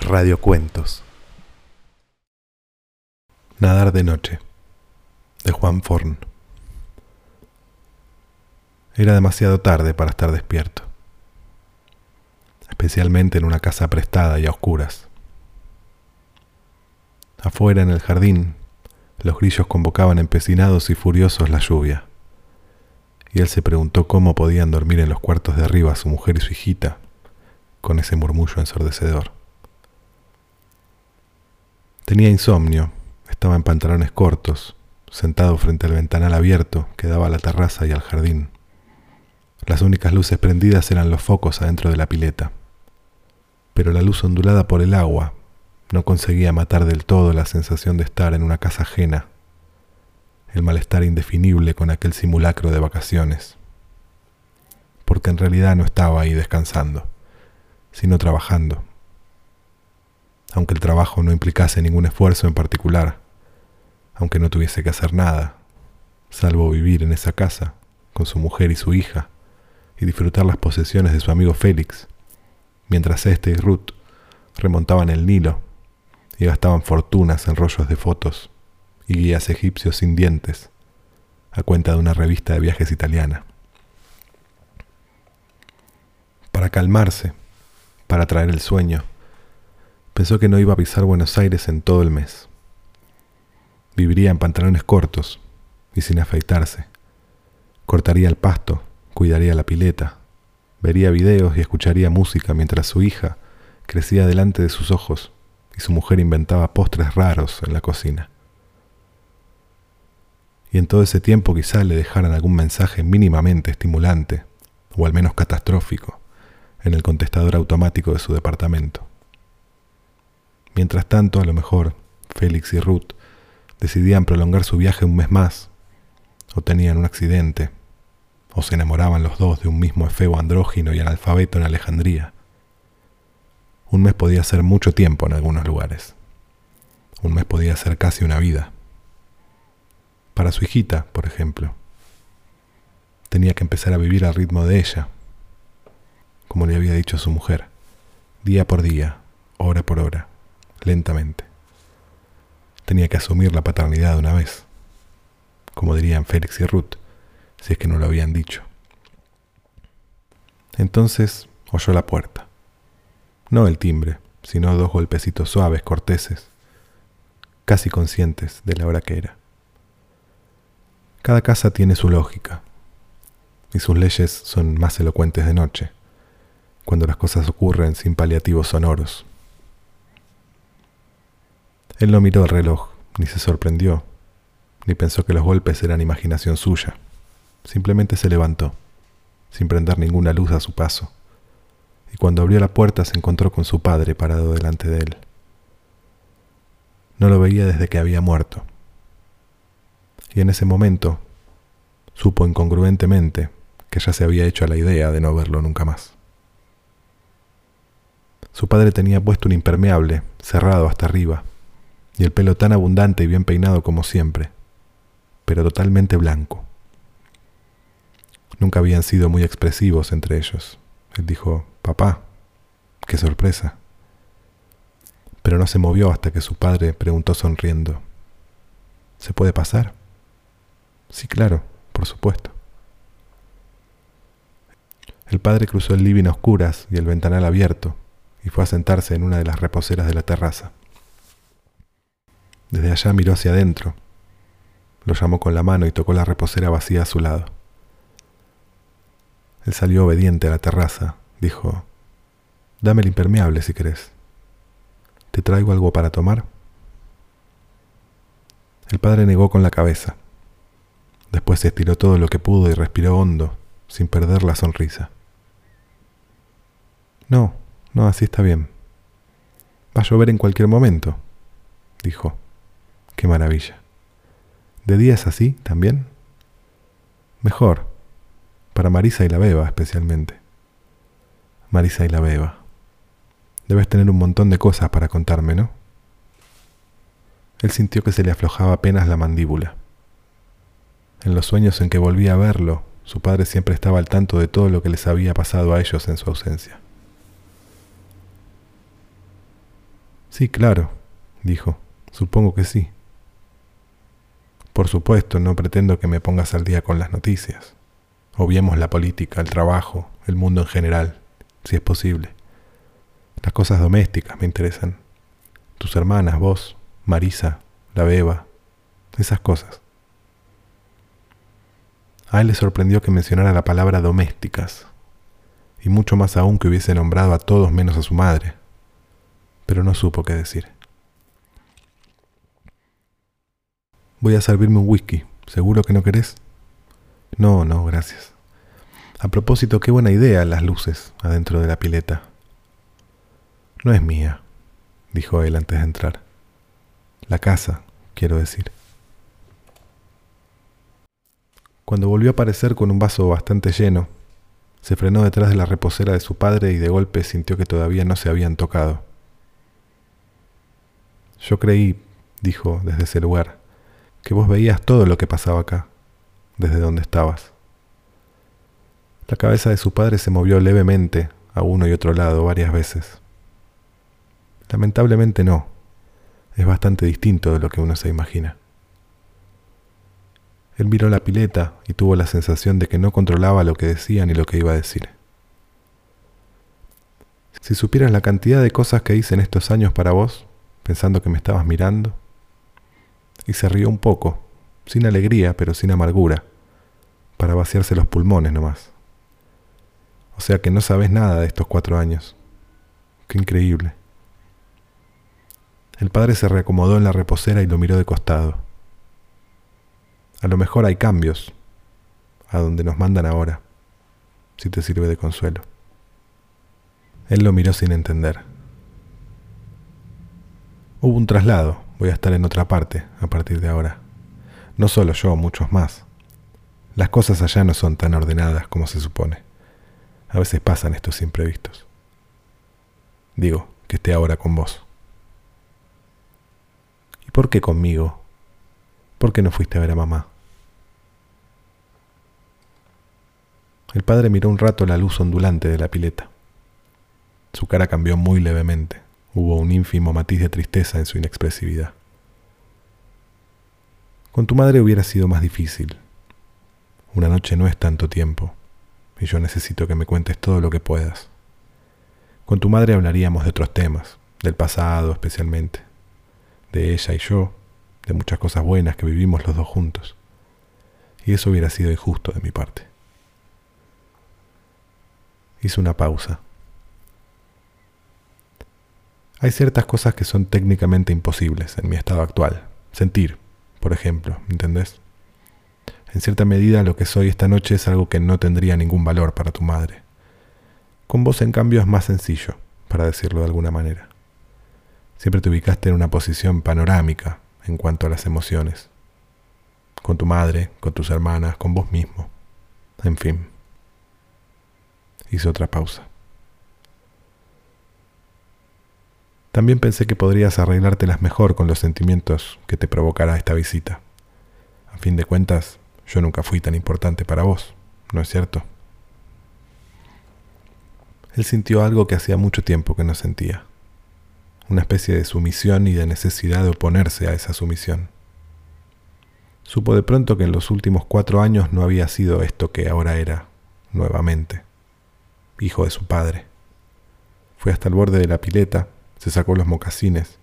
Radiocuentos. Nadar de noche. De Juan Forn. Era demasiado tarde para estar despierto, especialmente en una casa prestada y a oscuras. Afuera en el jardín, los grillos convocaban empecinados y furiosos la lluvia, y él se preguntó cómo podían dormir en los cuartos de arriba su mujer y su hijita con ese murmullo ensordecedor. Tenía insomnio, estaba en pantalones cortos, sentado frente al ventanal abierto que daba a la terraza y al jardín. Las únicas luces prendidas eran los focos adentro de la pileta. Pero la luz ondulada por el agua no conseguía matar del todo la sensación de estar en una casa ajena, el malestar indefinible con aquel simulacro de vacaciones. Porque en realidad no estaba ahí descansando, sino trabajando. Aunque el trabajo no implicase ningún esfuerzo en particular, aunque no tuviese que hacer nada, salvo vivir en esa casa con su mujer y su hija, y disfrutar las posesiones de su amigo Félix, mientras éste y Ruth remontaban el Nilo y gastaban fortunas en rollos de fotos y guías egipcios sin dientes, a cuenta de una revista de viajes italiana. Para calmarse, para traer el sueño, pensó que no iba a pisar Buenos Aires en todo el mes. Viviría en pantalones cortos y sin afeitarse. Cortaría el pasto cuidaría la pileta, vería videos y escucharía música mientras su hija crecía delante de sus ojos y su mujer inventaba postres raros en la cocina. Y en todo ese tiempo quizá le dejaran algún mensaje mínimamente estimulante, o al menos catastrófico, en el contestador automático de su departamento. Mientras tanto, a lo mejor, Félix y Ruth decidían prolongar su viaje un mes más, o tenían un accidente, o se enamoraban los dos de un mismo efebo andrógino y analfabeto en Alejandría. Un mes podía ser mucho tiempo en algunos lugares. Un mes podía ser casi una vida. Para su hijita, por ejemplo, tenía que empezar a vivir al ritmo de ella, como le había dicho su mujer, día por día, hora por hora, lentamente. Tenía que asumir la paternidad de una vez, como dirían Félix y Ruth si es que no lo habían dicho. Entonces oyó la puerta. No el timbre, sino dos golpecitos suaves, corteses, casi conscientes de la hora que era. Cada casa tiene su lógica, y sus leyes son más elocuentes de noche, cuando las cosas ocurren sin paliativos sonoros. Él no miró el reloj, ni se sorprendió, ni pensó que los golpes eran imaginación suya. Simplemente se levantó, sin prender ninguna luz a su paso, y cuando abrió la puerta se encontró con su padre parado delante de él. No lo veía desde que había muerto. Y en ese momento supo incongruentemente que ya se había hecho a la idea de no verlo nunca más. Su padre tenía puesto un impermeable, cerrado hasta arriba, y el pelo tan abundante y bien peinado como siempre, pero totalmente blanco. Nunca habían sido muy expresivos entre ellos. Él dijo, papá, qué sorpresa. Pero no se movió hasta que su padre preguntó sonriendo, ¿se puede pasar? Sí, claro, por supuesto. El padre cruzó el living a oscuras y el ventanal abierto y fue a sentarse en una de las reposeras de la terraza. Desde allá miró hacia adentro, lo llamó con la mano y tocó la reposera vacía a su lado. Él salió obediente a la terraza. Dijo, Dame el impermeable si querés. ¿Te traigo algo para tomar? El padre negó con la cabeza. Después se estiró todo lo que pudo y respiró hondo, sin perder la sonrisa. No, no, así está bien. Va a llover en cualquier momento, dijo. Qué maravilla. ¿De día es así también? Mejor, para Marisa y la Beba especialmente. Marisa y la Beba. Debes tener un montón de cosas para contarme, ¿no? Él sintió que se le aflojaba apenas la mandíbula. En los sueños en que volvía a verlo, Su padre siempre estaba al tanto de todo lo que les había pasado a ellos en su ausencia. Sí, claro, dijo. Supongo que sí. Por supuesto, no pretendo que me pongas al día con las noticias. Obviemos la política, el trabajo, el mundo en general, si es posible. Las cosas domésticas me interesan. Tus hermanas, vos, Marisa, la beba, esas cosas. A él le sorprendió que mencionara la palabra domésticas, y mucho más aún que hubiese nombrado a todos menos a su madre, pero no supo qué decir. Voy a servirme un whisky, ¿seguro que no querés? No, no, gracias. A propósito, qué buena idea las luces adentro de la pileta. No es mía, dijo él antes de entrar. La casa, quiero decir. Cuando volvió a aparecer con un vaso bastante lleno, se frenó detrás de la reposera de su padre y de golpe sintió que todavía no se habían tocado. Yo creí, dijo desde ese lugar, que vos veías todo lo que pasaba acá, desde donde estabas. La cabeza de su padre se movió levemente a uno y otro lado varias veces. Lamentablemente no. Es bastante distinto de lo que uno se imagina. Él miró la pileta y tuvo la sensación de que no controlaba lo que decía ni lo que iba a decir. Si supieras la cantidad de cosas que hice en estos años para vos, pensando que me estabas mirando. Y se rió un poco, sin alegría, pero sin amargura, para vaciarse los pulmones nomás. O sea que no sabes nada de estos cuatro años. Qué increíble. El padre se reacomodó en la reposera y lo miró de costado. A lo mejor hay cambios a donde nos mandan ahora, si te sirve de consuelo. Él lo miró sin entender. Hubo un traslado, voy a estar en otra parte a partir de ahora. No solo yo, muchos más. Las cosas allá no son tan ordenadas como se supone. A veces pasan estos imprevistos. Digo, que esté ahora con vos. ¿Y por qué conmigo? ¿Por qué no fuiste a ver a mamá? El padre miró un rato la luz ondulante de la pileta. Su cara cambió muy levemente. Hubo un ínfimo matiz de tristeza en su inexpresividad. Con tu madre hubiera sido más difícil. Una noche no es tanto tiempo, y yo necesito que me cuentes todo lo que puedas. Con tu madre hablaríamos de otros temas, del pasado especialmente, de ella y yo, de muchas cosas buenas que vivimos los dos juntos. Y eso hubiera sido injusto de mi parte. Hizo una pausa. Hay ciertas cosas que son técnicamente imposibles en mi estado actual. Sentir, por ejemplo, ¿entendés? En cierta medida lo que soy esta noche es algo que no tendría ningún valor para tu madre. Con vos, en cambio, es más sencillo, para decirlo de alguna manera. Siempre te ubicaste en una posición panorámica, en cuanto a las emociones. Con tu madre, con tus hermanas, con vos mismo. En fin. Hizo otra pausa. También pensé que podrías arreglártelas mejor con los sentimientos que te provocará esta visita. A fin de cuentas, yo nunca fui tan importante para vos, ¿no es cierto? Él sintió algo que hacía mucho tiempo que no sentía una especie de sumisión y de necesidad de oponerse a esa sumisión. Supo de pronto que en los últimos cuatro años no había sido esto que ahora era, nuevamente, hijo de su padre. Fue hasta el borde de la pileta, se sacó los mocasines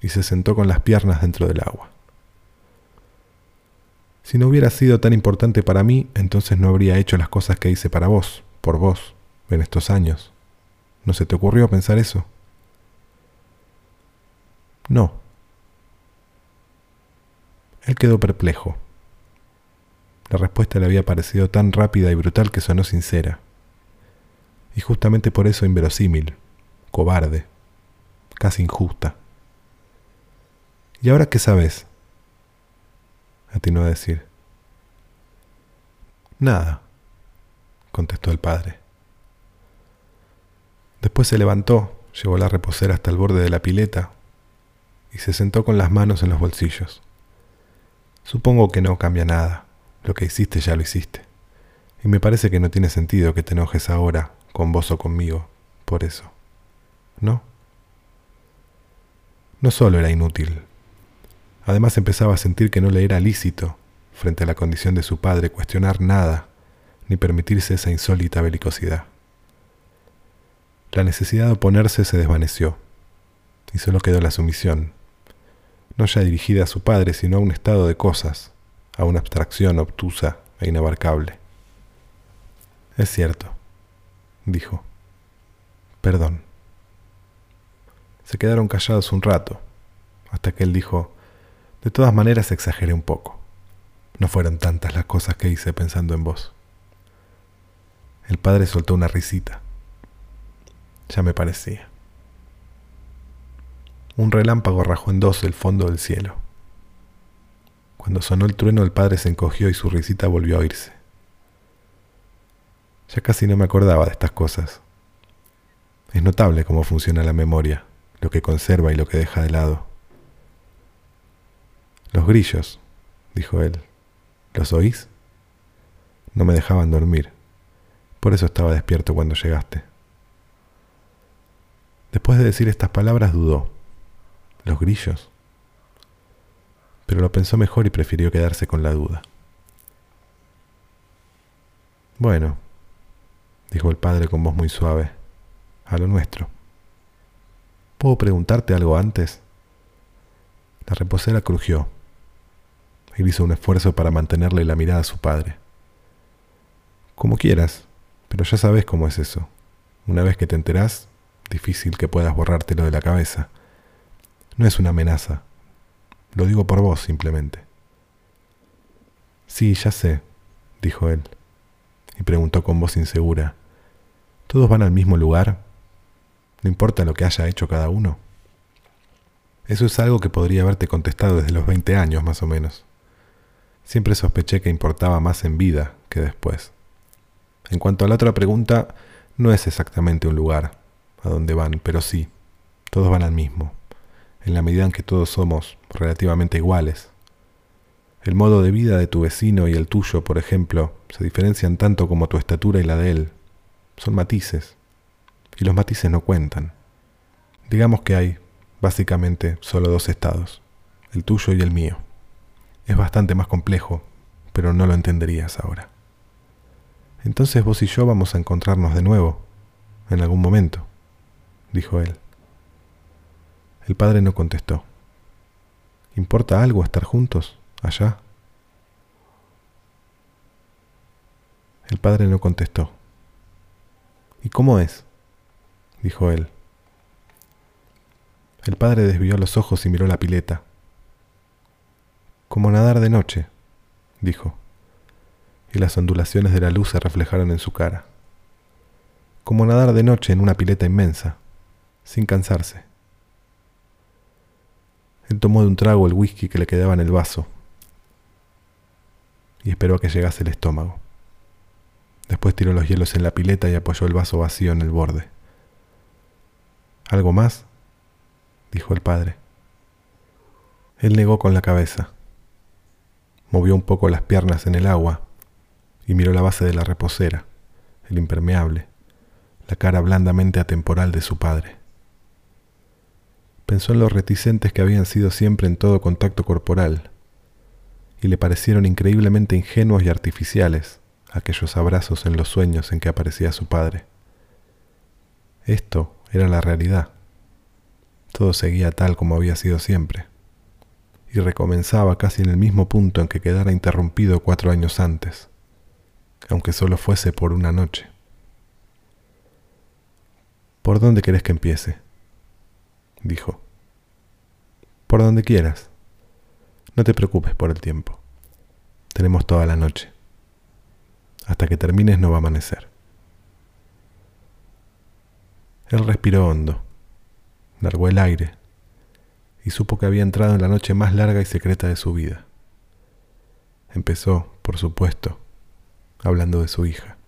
y se sentó con las piernas dentro del agua. Si no hubiera sido tan importante para mí, entonces no habría hecho las cosas que hice para vos, por vos, en estos años. ¿No se te ocurrió pensar eso? No. Él quedó perplejo. La respuesta le había parecido tan rápida y brutal que sonó sincera. Y justamente por eso inverosímil, cobarde, casi injusta. ¿Y ahora qué sabes? atinó a decir. Nada, contestó el padre. Después se levantó, llevó la reposera hasta el borde de la pileta y se sentó con las manos en los bolsillos. Supongo que no cambia nada. Lo que hiciste ya lo hiciste. Y me parece que no tiene sentido que te enojes ahora, con vos o conmigo, por eso. ¿No? No solo era inútil, además empezaba a sentir que no le era lícito, frente a la condición de su padre, cuestionar nada, ni permitirse esa insólita belicosidad. La necesidad de oponerse se desvaneció, y solo quedó la sumisión, no ya dirigida a su padre, sino a un estado de cosas, a una abstracción obtusa e inabarcable. Es cierto, dijo. Perdón. Se quedaron callados un rato, hasta que él dijo, de todas maneras exageré un poco. No fueron tantas las cosas que hice pensando en vos. El padre soltó una risita. Ya me parecía. Un relámpago rajó en dos el fondo del cielo. Cuando sonó el trueno el padre se encogió y su risita volvió a oírse. Ya casi no me acordaba de estas cosas. Es notable cómo funciona la memoria, lo que conserva y lo que deja de lado. Los grillos, dijo él, ¿los oís? No me dejaban dormir, por eso estaba despierto cuando llegaste. Después de decir estas palabras dudó. ¿Los grillos? Pero lo pensó mejor y prefirió quedarse con la duda. Bueno, dijo el padre con voz muy suave, a lo nuestro. ¿Puedo preguntarte algo antes? La reposera crujió. Él hizo un esfuerzo para mantenerle la mirada a su padre. Como quieras, pero ya sabes cómo es eso. Una vez que te enterás, difícil que puedas borrártelo de la cabeza. No es una amenaza. Lo digo por vos simplemente. Sí, ya sé, dijo él, y preguntó con voz insegura. ¿Todos van al mismo lugar? ¿No importa lo que haya hecho cada uno? Eso es algo que podría haberte contestado desde los 20 años más o menos. Siempre sospeché que importaba más en vida que después. En cuanto a la otra pregunta, no es exactamente un lugar a donde van, pero sí, todos van al mismo, en la medida en que todos somos relativamente iguales. El modo de vida de tu vecino y el tuyo, por ejemplo, se diferencian tanto como tu estatura y la de él, son matices, y los matices no cuentan. Digamos que hay, básicamente, solo dos estados, el tuyo y el mío. Es bastante más complejo, pero no lo entenderías ahora. Entonces vos y yo vamos a encontrarnos de nuevo, en algún momento, dijo él. El padre no contestó. ¿Importa algo estar juntos allá? El padre no contestó. ¿Y cómo es? dijo él. El padre desvió los ojos y miró la pileta. Como nadar de noche, dijo, y las ondulaciones de la luz se reflejaron en su cara. Como nadar de noche en una pileta inmensa, sin cansarse. Él tomó de un trago el whisky que le quedaba en el vaso y esperó a que llegase el estómago. Después tiró los hielos en la pileta y apoyó el vaso vacío en el borde. ¿Algo más? dijo el padre. Él negó con la cabeza. Movió un poco las piernas en el agua y miró la base de la reposera, el impermeable, la cara blandamente atemporal de su padre. Pensó en los reticentes que habían sido siempre en todo contacto corporal y le parecieron increíblemente ingenuos y artificiales aquellos abrazos en los sueños en que aparecía su padre. Esto era la realidad. Todo seguía tal como había sido siempre, y recomenzaba casi en el mismo punto en que quedara interrumpido cuatro años antes, aunque solo fuese por una noche. ¿Por dónde querés que empiece? Dijo. Por donde quieras. No te preocupes por el tiempo. Tenemos toda la noche. Hasta que termines no va a amanecer. Él respiró hondo, largó el aire y supo que había entrado en la noche más larga y secreta de su vida. Empezó, por supuesto, hablando de su hija.